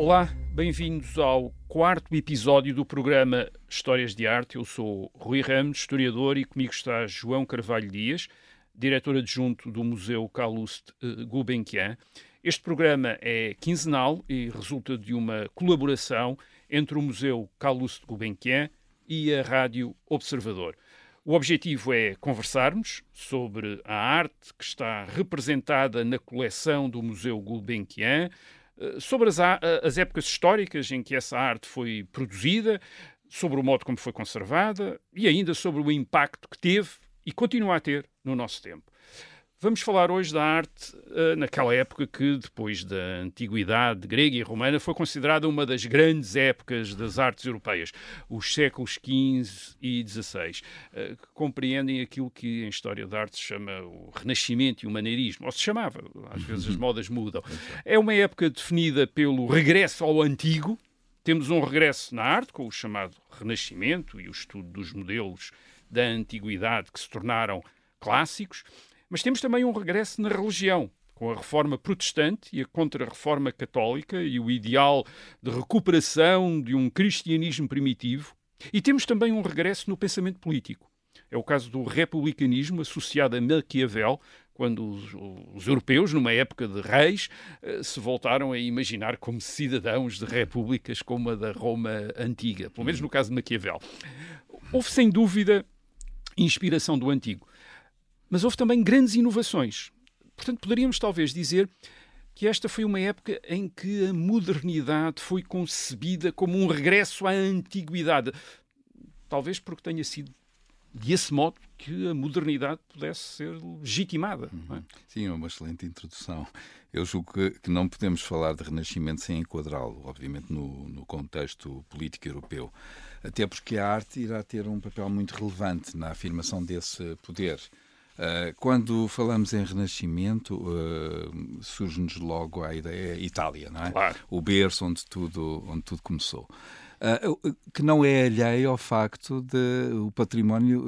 Olá, bem-vindos ao quarto episódio do programa Histórias de Arte. Eu sou Rui Ramos, historiador, e comigo está João Carvalho Dias, diretor adjunto do Museu Calouste uh, Gulbenkian. Este programa é quinzenal e resulta de uma colaboração entre o Museu Calouste Gulbenkian e a Rádio Observador. O objetivo é conversarmos sobre a arte que está representada na coleção do Museu Gulbenkian, eh, sobre as, as épocas históricas em que essa arte foi produzida, sobre o modo como foi conservada e ainda sobre o impacto que teve e continua a ter no nosso tempo. Vamos falar hoje da arte uh, naquela época que, depois da antiguidade grega e romana, foi considerada uma das grandes épocas das artes europeias, os séculos XV e XVI, uh, que compreendem aquilo que em história da arte se chama o Renascimento e o Maneirismo, ou se chamava, às vezes as modas mudam. É uma época definida pelo regresso ao antigo, temos um regresso na arte, com o chamado Renascimento e o estudo dos modelos da antiguidade que se tornaram clássicos, mas temos também um regresso na religião, com a reforma protestante e a contra-reforma católica e o ideal de recuperação de um cristianismo primitivo. E temos também um regresso no pensamento político. É o caso do republicanismo associado a Maquiavel, quando os, os, europeus, numa época de reis, eh, se voltaram a imaginar como cidadãos de repúblicas como a da Roma antiga, pelo menos no caso de Maquiavel. Houve, sem dúvida, inspiração do antigo. Mas houve também grandes inovações. Portanto, poderíamos talvez dizer que esta foi uma época em que a modernidade foi concebida como um regresso à antiguidade. Talvez porque tenha sido de esse modo que a modernidade pudesse ser legitimada. É? Uhum. Sim, é uma excelente introdução. Eu julgo que, que não podemos falar de Renascimento sem enquadrá-lo, obviamente, no, no, contexto político europeu. Até porque a arte irá ter um papel muito relevante na afirmação desse poder. Uh, quando falamos em Renascimento, uh, surge-nos logo a ideia Itália, não é? Claro. O berço onde tudo, onde tudo começou. Uh, que não é alheio ao facto de o património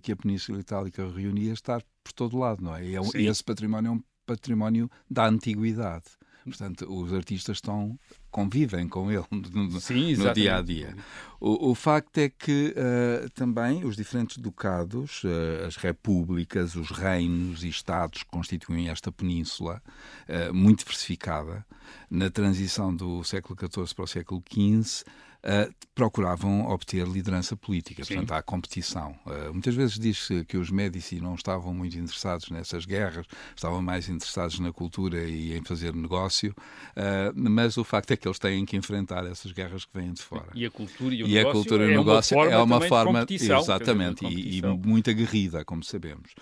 que a Península Itálica reunia estar por todo lado, não é? E, é um, esse património é um património da antiguidade. Portanto, os artistas estão convivem com ele no, Sim, no dia a dia. O, o facto é que uh, também os diferentes ducados, uh, as repúblicas, os reinos e estados que constituem esta península, uh, muito diversificada, na transição do século XIV para o século XV, uh, procuravam obter liderança política. Sim. Portanto, há competição. Uh, muitas vezes diz-se que os Médici não estavam muito interessados nessas guerras, estavam mais interessados na cultura e em fazer negócio, uh, mas o facto é que eles têm que enfrentar essas guerras que vêm de fora. E a cultura e o e negócio, a cultura e o negócio é uma forma, é uma forma exatamente, e, e muito aguerrida, como sabemos.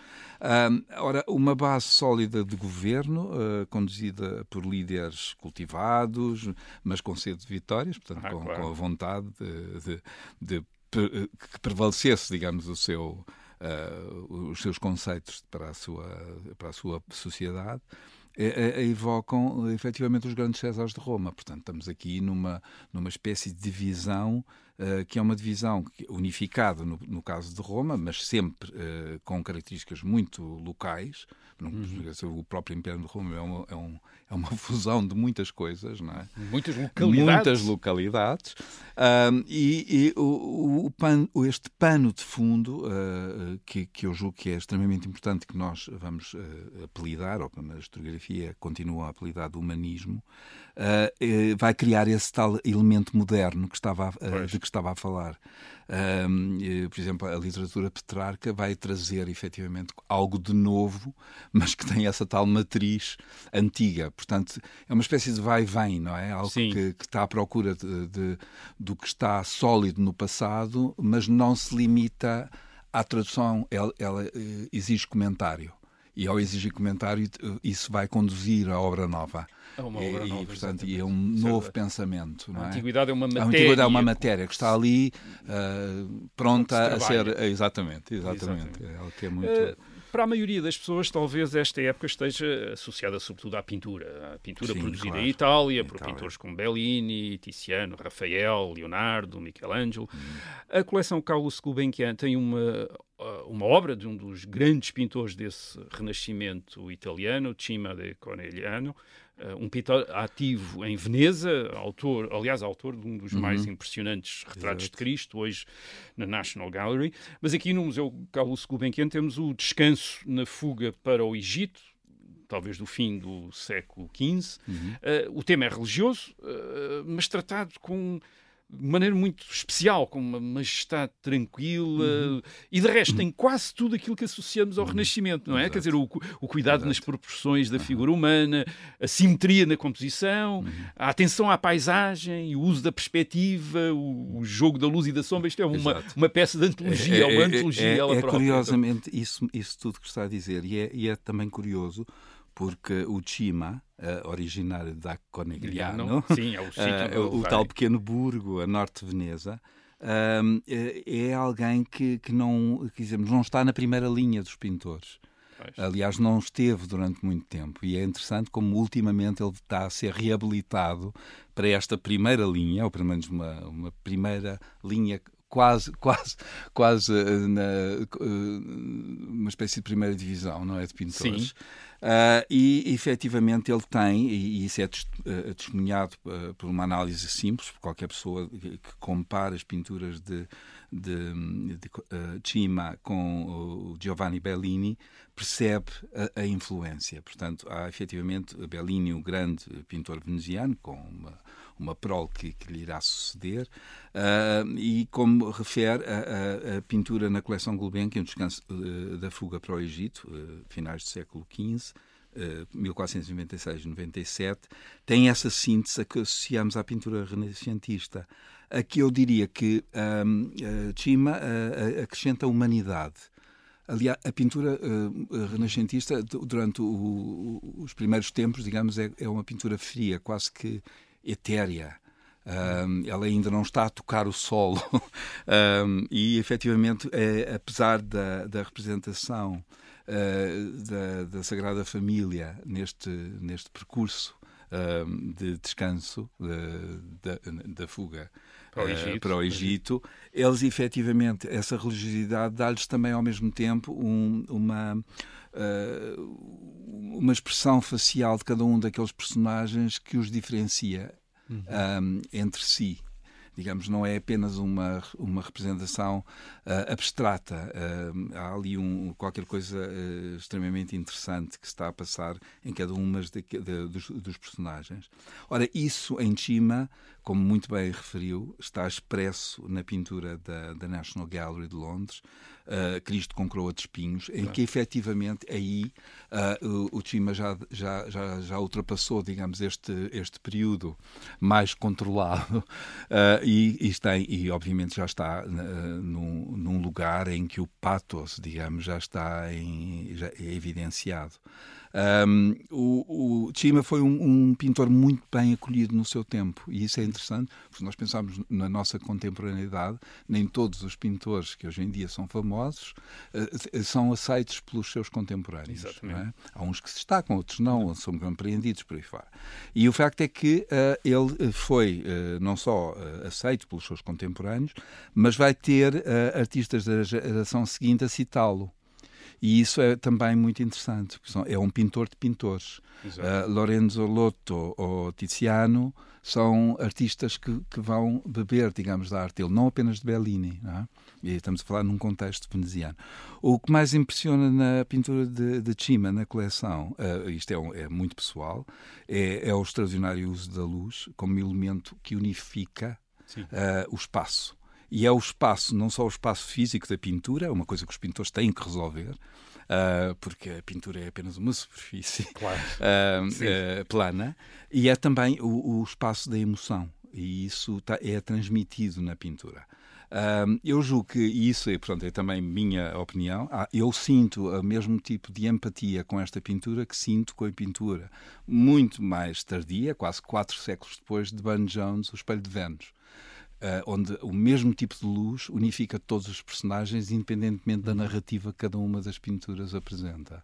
Ora, uma base sólida de governo, uh, conduzida por líderes cultivados, mas com sede de vitórias, portanto, ah, com, claro. com, a vontade de, de, de, de, que prevalecesse, digamos, o seu, uh, os seus conceitos para a sua, para a sua sociedade. evocam efetivamente os grandes Césares de Roma. Portanto, estamos aqui numa, numa espécie de divisão que é uma divisão unificada no, no, caso de Roma, mas sempre uh, com características muito locais. Uhum. O próprio Império de Roma é uma, é, um, é uma fusão de muitas coisas, não é? Muitas localidades. Muitas localidades. e, e o, o este pano de fundo, uh, que, que eu julgo que é extremamente importante, que nós vamos apelidar, ou que na historiografia continua a apelidar de humanismo, vai criar esse tal elemento moderno que estava a, de que estava a falar. Um, por exemplo, a literatura petrarca vai trazer efetivamente algo de novo, mas que tem essa tal matriz antiga. Portanto, é uma espécie de vai e vem, não é? Algo que, que, está à procura de, de, do que está sólido no passado, mas não se limita à tradução, ela, ela exige comentário e ao exigir comentário isso vai conduzir à obra nova. É uma obra e, nova, e, portanto, e é um novo pensamento. Não é? A antiguidade é uma matéria. A antiguidade é uma matéria que está ali uh, pronta a ser. Exatamente, exatamente. exatamente. É que é muito. Uh, para a maioria das pessoas, talvez esta época esteja associada sobretudo à pintura. A pintura Sim, produzida claro. em Itália, por Itália. pintores como Bellini, Tiziano, Rafael, Leonardo, Michelangelo. Hum. A coleção Carlos Gulbenkian tem uma uma obra de um dos grandes pintores desse renascimento italiano, Cima de Conegliano, um pintor ativo em Veneza, autor, aliás, autor de um dos uhum. mais impressionantes retratos Exato. de Cristo, hoje na National Gallery. Mas aqui no Museu Carlos Gulbenkian temos o descanso na fuga para o Egito, talvez do fim do século XV. Uhum. Uh, o tema é religioso, uh, mas tratado com de maneira muito especial, com uma majestade tranquila uhum. e de resto tem quase tudo aquilo que associamos ao uhum. Renascimento, não é? Exato. Quer dizer, o, o cuidado Exato. nas proporções da figura humana, a simetria na composição, uhum. a atenção à paisagem, o uso da perspectiva, o, o jogo da luz e da sombra. Isto é uma, uma peça de antologia, é, uma antologia é, é, ela é, própria. curiosamente isso, isso tudo que está a dizer e é, e é também curioso porque o Cima, uh, originário da Conegliano, Sim, é o, uh, o tal pequeno burgo a norte de Veneza, uh, é alguém que, que não, que dizemos, não está na primeira linha dos pintores. Pois. Aliás, não esteve durante muito tempo. E é interessante como ultimamente ele está a ser reabilitado para esta primeira linha, ou pelo menos uma, uma primeira linha quase, quase, quase eh, na, uma espécie de primeira divisão, não é? De pintores. Sim. Uh, e efetivamente ele tem, e isso é uh, testemunhado uh, por uma análise simples, por qualquer pessoa que, compara as pinturas de, de, de Cima com o Giovanni Bellini, percebe a, a, influência. Portanto, há efetivamente Bellini, o grande pintor veneziano, com uma uma prole que, que lhe irá suceder, uh, e como refere a, a, a, pintura na coleção Gulbenkian, o descanso uh, da fuga para o Egito, uh, finais do século XV, 1496-97, tem essa síntese que associamos à pintura renascentista. Aqui eu diria que um, Chima acrescenta humanidade. Aliás, a pintura uh, renascentista, durante o, o, os primeiros tempos, digamos, é, é, uma pintura fria, quase que etérea. Um, ela ainda não está a tocar o solo. um, e, efetivamente, é, apesar da, da representação uh, da, da, Sagrada Família neste, neste percurso um, de descanso da, da fuga para o Egito, uh, para o Egito eles, efetivamente, essa religiosidade dá-lhes também, ao mesmo tempo, um, uma uma expressão facial de cada um daqueles personagens que os diferencia uhum. um, entre si digamos, não é apenas uma, uma representação uh, abstrata. Uh, há ali um, qualquer coisa uh, extremamente interessante que se está a passar em cada uma de, de, dos, dos, personagens. Ora, isso em cima, como muito bem referiu, está expresso na pintura da, da National Gallery de Londres, Cristo com coroa de espinhos, em que efetivamente aí o, o Chima já, já, já, já ultrapassou, digamos, este, este período mais controlado e, e, está, e obviamente já está num, num lugar em que o pathos, digamos, já está em, já é evidenciado. Um, o, o Chima foi um, um, pintor muito bem acolhido no seu tempo e isso é interessante, porque nós pensamos na nossa contemporaneidade, nem todos os pintores que hoje em dia são famosos uh, são aceitos pelos seus contemporâneos. É? Há uns que se destacam, outros não, são compreendidos por aí fora. E o facto é que uh, ele foi uh, não só aceito pelos seus contemporâneos, mas vai ter artistas da geração seguinte a citá-lo. E isso é também muito interessante, porque é um pintor de pintores. Uh, Lorenzo Lotto ou Tiziano são artistas que, que vão beber, digamos, da arte dele, não apenas de Bellini. É? E estamos a falar num contexto veneziano. O que mais impressiona na pintura de, de Cima, na coleção, uh, isto é, um, é, muito pessoal, é, é, o extraordinário uso da luz como elemento que unifica uh, o espaço. E é o espaço, não só o espaço físico da pintura, é uma coisa que os pintores têm que resolver, uh, porque a pintura é apenas uma superfície claro. uh, uh, plana, e é também o, o, espaço da emoção, e isso tá, é transmitido na pintura. eu julgo que isso é, portanto, é também minha opinião. Ah, eu sinto o mesmo tipo de empatia com esta pintura que sinto com a pintura muito mais tardia, quase quatro séculos depois, de Burne Jones, O Espelho de Vênus uh, onde o mesmo tipo de luz unifica todos os personagens, independentemente da narrativa que cada uma das pinturas apresenta.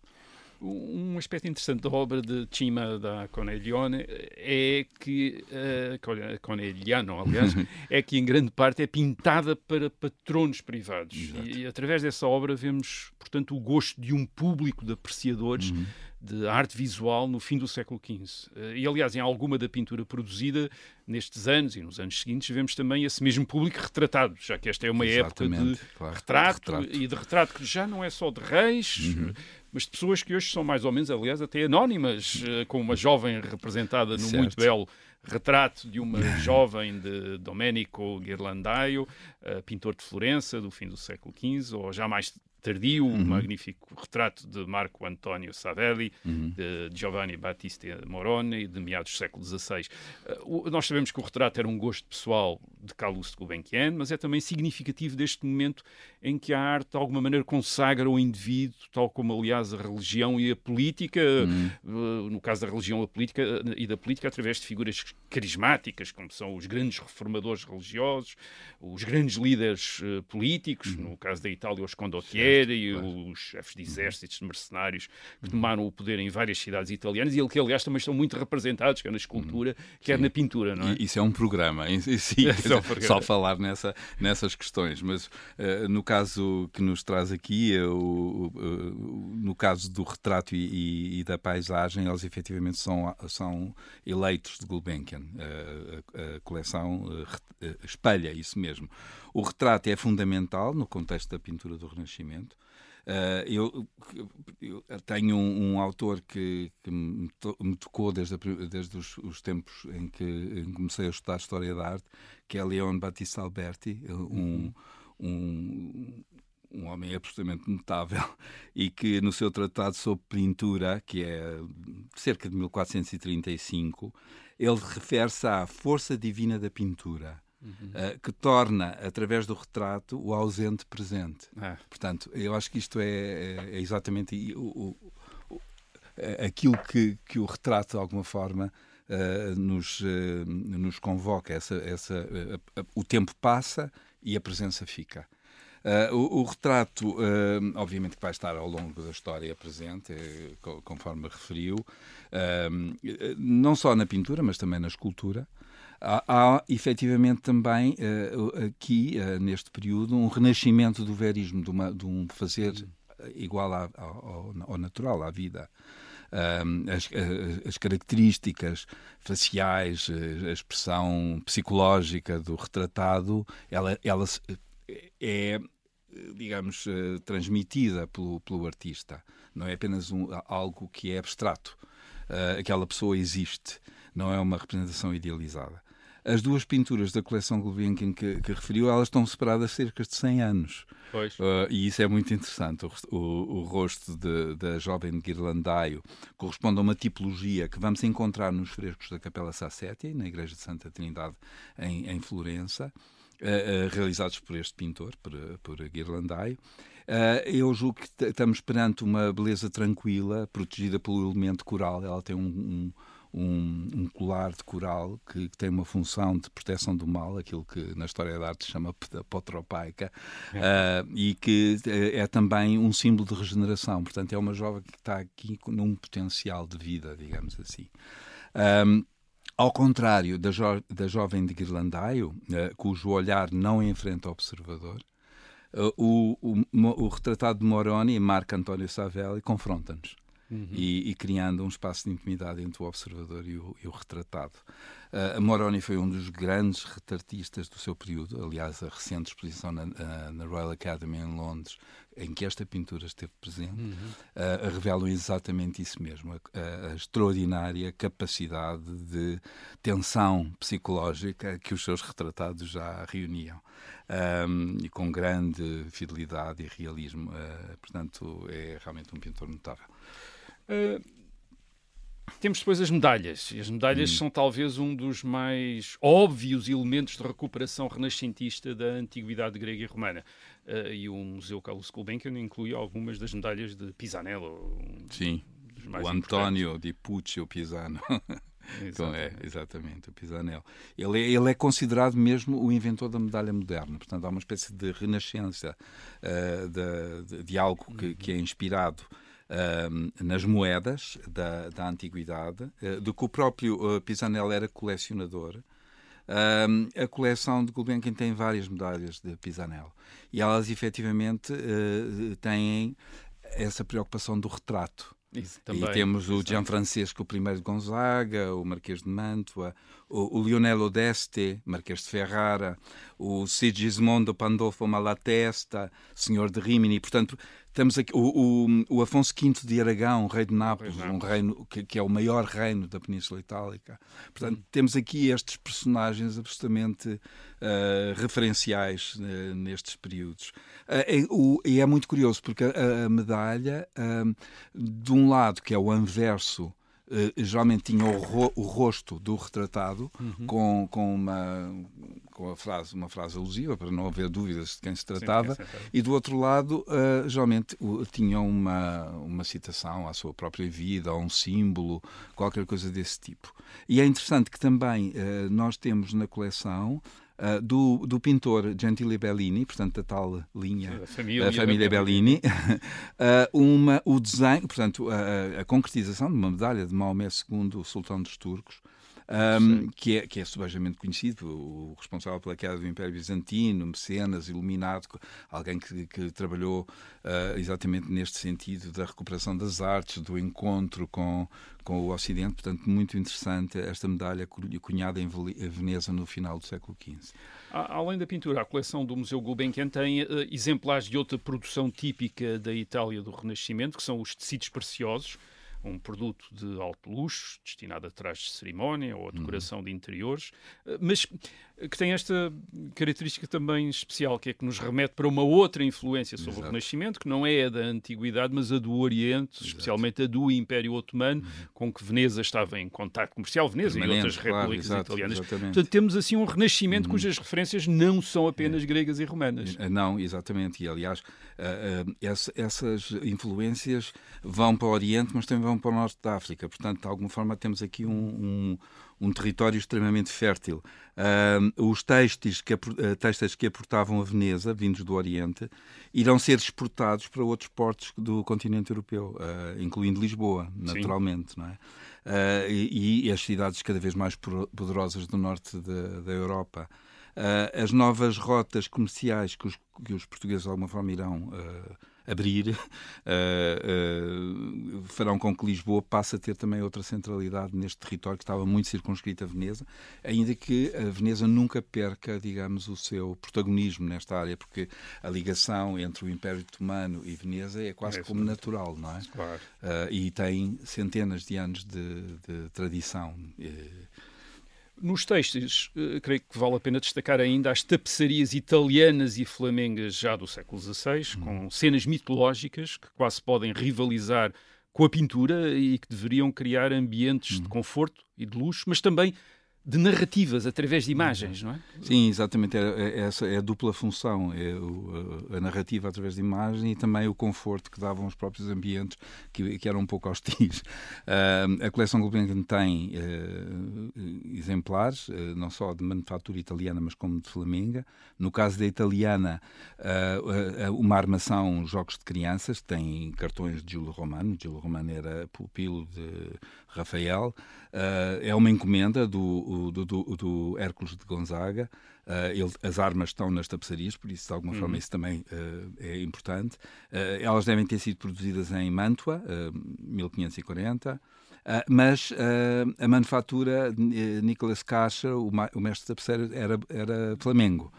Um aspecto interessante da obra de Cima da Coneglione é que, uh, Conegliano, aliás, é que em grande parte é pintada para patronos privados. E, e, através dessa obra vemos, portanto, o gosto de um público de apreciadores uhum de arte visual no fim do século XV. Eh, e, aliás, em alguma da pintura produzida nestes anos e nos anos seguintes, vemos também esse mesmo público retratado, já que esta é uma Exatamente, época de, claro, retrato, de retrato, e de retrato que já não é só de reis, uhum. mas de pessoas que hoje são mais ou menos, aliás, até anónimas, eh, com uma jovem representada no certo. muito belo retrato de uma jovem de Domenico Ghirlandaio, uh, pintor de Florença do fim do século XV, ou já mais tardio, uhum. um magnífico retrato de Marco Antonio Savelli, uhum. de Giovanni Battista Moroni, de meados do século XVI. Uh, nós sabemos que o retrato era um gosto pessoal de Calouste Gulbenkian, mas é também significativo deste momento em que a arte, de alguma maneira, consagra o indivíduo, tal como, aliás, a religião e a política, uhum. uh, no caso da religião a política, uh, e da política, através de figuras carismáticas, como são os grandes reformadores religiosos, os grandes líderes políticos, uhum. no caso da Itália, os condottieri, e os chefes de exércitos, de mercenários, que tomaram o poder em várias cidades italianas e que, aliás, também estão muito representados, quer na escultura, quer Sim. na pintura, não é? Isso é um programa, Sim, é programa. só falar nessa, nessas questões, mas uh, no caso que nos traz aqui, uh, uh, no caso do retrato e, e, e, da paisagem, eles efetivamente são, são eleitos de Gulbenkian. a, a coleção espelha isso mesmo. O retrato é fundamental no contexto da pintura do Renascimento. Uh, eu, eu, tenho um, um autor que, que, me, tocou desde, a, desde os, os, tempos em que comecei a estudar História da Arte, que é Leon Battista Alberti, um, uhum. um, um homem absolutamente notável e que no seu tratado sobre pintura, que é cerca de 1435, ele refere-se à força divina da pintura uhum. uh, que torna, através do retrato, o ausente presente. Ah. Portanto, eu acho que isto é, é, é exatamente o, o, o, aquilo que, que o retrato, de alguma forma, uh, nos, uh, nos convoca. Essa, essa, o tempo passa e a presença fica. Uh, o, o, retrato, uh, obviamente, que vai estar ao longo da história presente, conforme referiu, não só na pintura, mas também na escultura. Há, há efetivamente também uh, aqui, uh, neste período, um renascimento do verismo, de, uma, de um fazer igual ao, ao, ao, natural, à vida. as, as, características faciais, a expressão psicológica do retratado, ela, ela é, digamos, eh, transmitida pelo, pelo artista. Não é apenas um, algo que é abstrato. aquela pessoa existe, não é uma representação idealizada. As duas pinturas da coleção Gulbenkian que, que referiu, elas estão separadas cerca de 100 anos. Uh, e isso é muito interessante. O, o, o rosto da jovem Guirlandaio corresponde a uma tipologia que vamos encontrar nos frescos da Capela Sassetti, na Igreja de Santa Trindade, em, em Florença, uh, uh, realizados por este pintor, por, por Guirlandaio. Uh, eu julgo que estamos perante uma beleza tranquila, protegida pelo elemento coral. Ela tem um, um um, um colar de coral que, que, tem uma função de proteção do mal, aquilo que na história da arte se chama potropaica, é. uh, e que eh, é também um símbolo de regeneração. Portanto, é uma jovem que está aqui num potencial de vida, digamos assim. Um, ao contrário da, jo da jovem de Guirlandaio, uh, cujo olhar não enfrenta o observador, uh, o, o, o, retratado de Moroni, Marco António Savelli, confronta-nos uhum. e, e, criando um espaço de intimidade entre o observador e o, e o retratado. Uh, Moroni foi um dos grandes retratistas do seu período, aliás, a recente exposição na, na Royal Academy em Londres, em que esta pintura esteve presente, uhum. uh, revelam exatamente isso mesmo, a, a, extraordinária capacidade de tensão psicológica que os seus retratados já reuniam. Um, e com grande fidelidade e realismo. Uh, portanto, é realmente um pintor notável. Uh, temos depois as medalhas. E as medalhas hum. são talvez um dos mais óbvios elementos de recuperação renascentista da antiguidade grega e romana. Uh, e o Museu Carlos Gulbenkian inclui algumas das medalhas de Pisanello. Sim, o António di Puccio Pisano. Então, é, exatamente, o Pisanello. Ele é, ele é considerado mesmo o inventor da medalha moderna, portanto há uma espécie de renascença uh, de, de, de, algo que, que é inspirado nas moedas da, da antiguidade, do que o próprio Pisanello era colecionador. a coleção de Gulbenkian tem várias medalhas de Pisanello e elas efetivamente têm essa preocupação do retrato. Isso, também, e temos o Gianfrancesco I de Gonzaga, o Marquês de Mantua, o, o Lionel Odeste, Marquês de Ferrara, o Sigismondo Pandolfo Malatesta, Senhor de Rimini. Portanto, temos aqui o, o, o Afonso V de Aragão, rei de Nápoles, um reino que, que, é o maior reino da Península Itálica. Portanto, hum. temos aqui estes personagens absolutamente uh, referenciais uh, nestes períodos. Uh, e é muito curioso porque a, a medalha, de um lado, que é o anverso geralmente tinha o, ro o, rosto do retratado uhum. com, com, uma, com a frase, uma frase alusiva, para não haver dúvidas de quem se tratava, Sim, e do outro lado, uh, geralmente uh, tinha uma, uma citação à sua própria vida, ou um símbolo, qualquer coisa desse tipo. E é interessante que também eh, nós temos na coleção Uh, do, do pintor Gentile Bellini, portanto, da tal linha da família, da família Bellini, uh, uma, o desenho, portanto, a, a, concretização de uma medalha de Maomé II, o sultão dos turcos, um, que, é, que é subejamente conhecido, o responsável pela queda do Império Bizantino, mecenas, iluminado, alguém que, que trabalhou uh, exatamente neste sentido da recuperação das artes, do encontro com, com o Ocidente. Portanto, muito interessante esta medalha cunhada em Veneza no final do século XV. Além da pintura, a coleção do Museu Gulbenkian tem uh, exemplares de outra produção típica da Itália do Renascimento, que são os tecidos preciosos um produto de alto luxo, destinado a trajes de cerimónia ou a decoração uhum. de interiores, eh, mas que tem esta característica também especial, que é que nos remete para uma outra influência sobre Exato. o Renascimento, que não é a da Antiguidade, mas a do Oriente, Exato. especialmente a do Império Otomano, uhum. com que Veneza estava em contato comercial, Veneza e outras claro, repúblicas Exato, italianas. Exatamente. Portanto, temos assim um Renascimento uhum. cujas referências não são apenas é. gregas e romanas. Eh, não, exatamente. E, aliás, uh, uh, essas influências vão para o Oriente, mas também vão para o Norte da África. Portanto, de alguma forma, temos aqui um, um um território extremamente fértil. Uh, os textos que, uh, textos que aportavam a Veneza, vindos do Oriente, irão ser exportados para outros portos do continente europeu, uh, incluindo Lisboa, naturalmente. Não é? Uh, e, e, as cidades cada vez mais poderosas do norte de, da Europa. Uh, as novas rotas comerciais que os, que os portugueses de alguma forma irão abrir, uh, uh, farão com que Lisboa passe a ter também outra centralidade neste território que estava muito circunscrito a Veneza, ainda que a Veneza nunca perca, digamos, o seu protagonismo nesta área, porque a ligação entre o Império Otomano e Veneza é quase é como natural, não é? Claro. Uh, e tem centenas de anos de, de tradição. Nos textos, uh, creio que vale a pena destacar ainda as tapeçarias italianas e flamengas já do século XVI, uhum. com cenas mitológicas que quase podem rivalizar com a pintura e que deveriam criar ambientes de conforto e de luxo, mas também de narrativas através de imagens, não é? Sim, exatamente. É, é, essa é a dupla função, é a narrativa através de imagem e também o conforto que davam os próprios ambientes, que, eram um pouco hostis. Uh, a coleção Gulbenkian tem uh, exemplares, uh, não só de manufatura italiana, mas como de flamenga. No caso da italiana, uma armação Jogos de Crianças, tem cartões de Giulio Romano. Giulio Romano era pupilo de Rafael. é uma encomenda do do, do, do Hércules de Gonzaga. Uh, ele, as armas estão nas tapeçarias, por isso, de alguma uhum. forma, isso também uh, é importante. Uh, elas devem ter sido produzidas em Mantua, 1540. mas a manufatura Nicolas Caixa, o, o mestre tapeçaria, era, era Flamengo.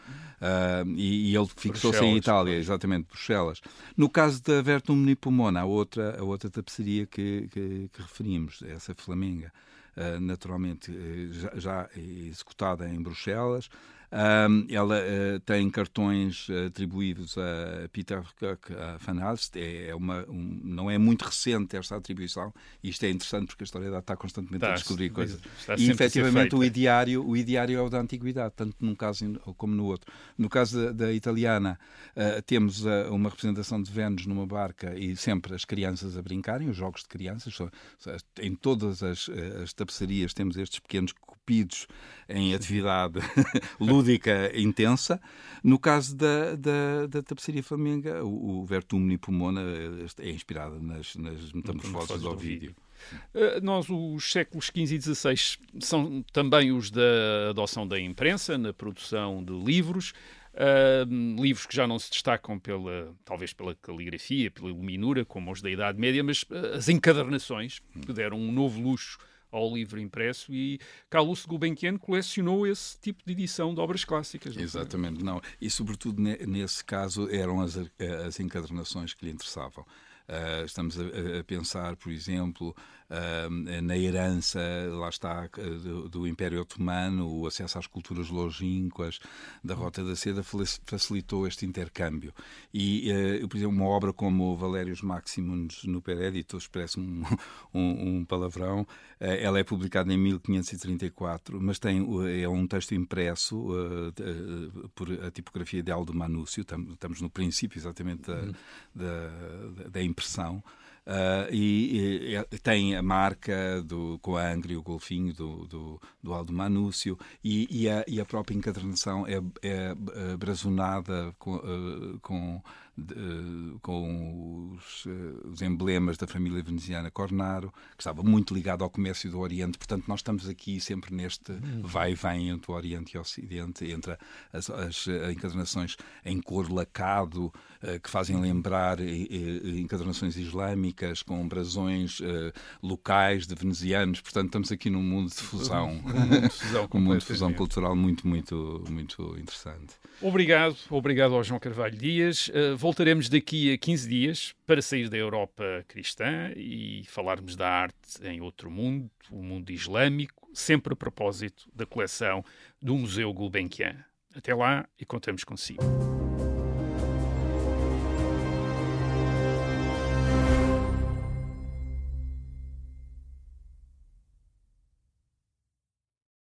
E, e, ele fixou-se em Itália, exatamente, Bruxelas. No caso da Vertum Nipomona, a outra, a outra tapeçaria que, que, que referimos, essa Flamenga, naturalmente eh, já executada em Bruxelas. Um, ela uh, tem cartões atribuídos a Peter Cook a Van. É, é uma, um, não é muito recente esta atribuição. Isto é interessante porque a história está constantemente está, a descobrir coisas. E efetivamente o ideário, o ideário é o da antiguidade, tanto num caso como no outro. No caso da, da italiana, uh, temos uh, uma representação de Vênus numa barca e sempre as crianças a brincarem, os jogos de crianças. Em todas as, as tapeçarias temos estes pequenos entupidos em atividade lúdica intensa. No caso da, da, da tapeçaria flamenga, o, o Vertumni Pomona é inspirado nas, nas metamorfoses do Ovídio. Uh, nós, os séculos XV e XVI, são também os da adoção da imprensa, na produção de livros. Uh, livros que já não se destacam pela, talvez pela caligrafia, pela iluminura, como os da Idade Média, mas uh, as encadernações que deram um novo luxo ao livro impresso e Carlos Gulbenkian colecionou esse tipo de edição de obras clássicas. Não Exatamente, não. E sobretudo nesse caso eram as, as encadernações que lhe interessavam. Uh, estamos a, a, pensar, por exemplo, na herança, lá está, do, do, Império Otomano, o acesso às culturas longínquas, da Rota da Seda facilitou este intercâmbio. E, uh, por exemplo, uma obra como Valérios Maximus no Peréditos, parece um, um, um palavrão, ela é publicada em 1534, mas tem, é um texto impresso por a tipografia de Aldo Manúcio, estamos no princípio exatamente da, uhum. da, da impressão. Uh, e, e, tem a marca do, com a Angra e o golfinho do, do, do Aldo Manúcio e, e, a, e a própria encadernação é, é, é brazonada com, uh, com de, com os, eh, os, emblemas da família veneziana Cornaro, que estava muito ligado ao comércio do Oriente. Portanto, nós estamos aqui sempre neste vai e vem entre o Oriente e o Ocidente, entre as, as eh, encadernações em cor lacado, uh, que fazem lembrar uh, encadernações islâmicas, com brasões uh, locais de venezianos. Portanto, estamos aqui num mundo de fusão, um mundo de fusão, um mundo de fusão cultural muito, muito, muito interessante. Obrigado, obrigado ao João Carvalho Dias. Voltaremos daqui a 15 dias para sair da Europa cristã e falarmos da arte em outro mundo, o mundo islâmico, sempre a propósito da coleção do Museu Gulbenkian. Até lá e contamos consigo.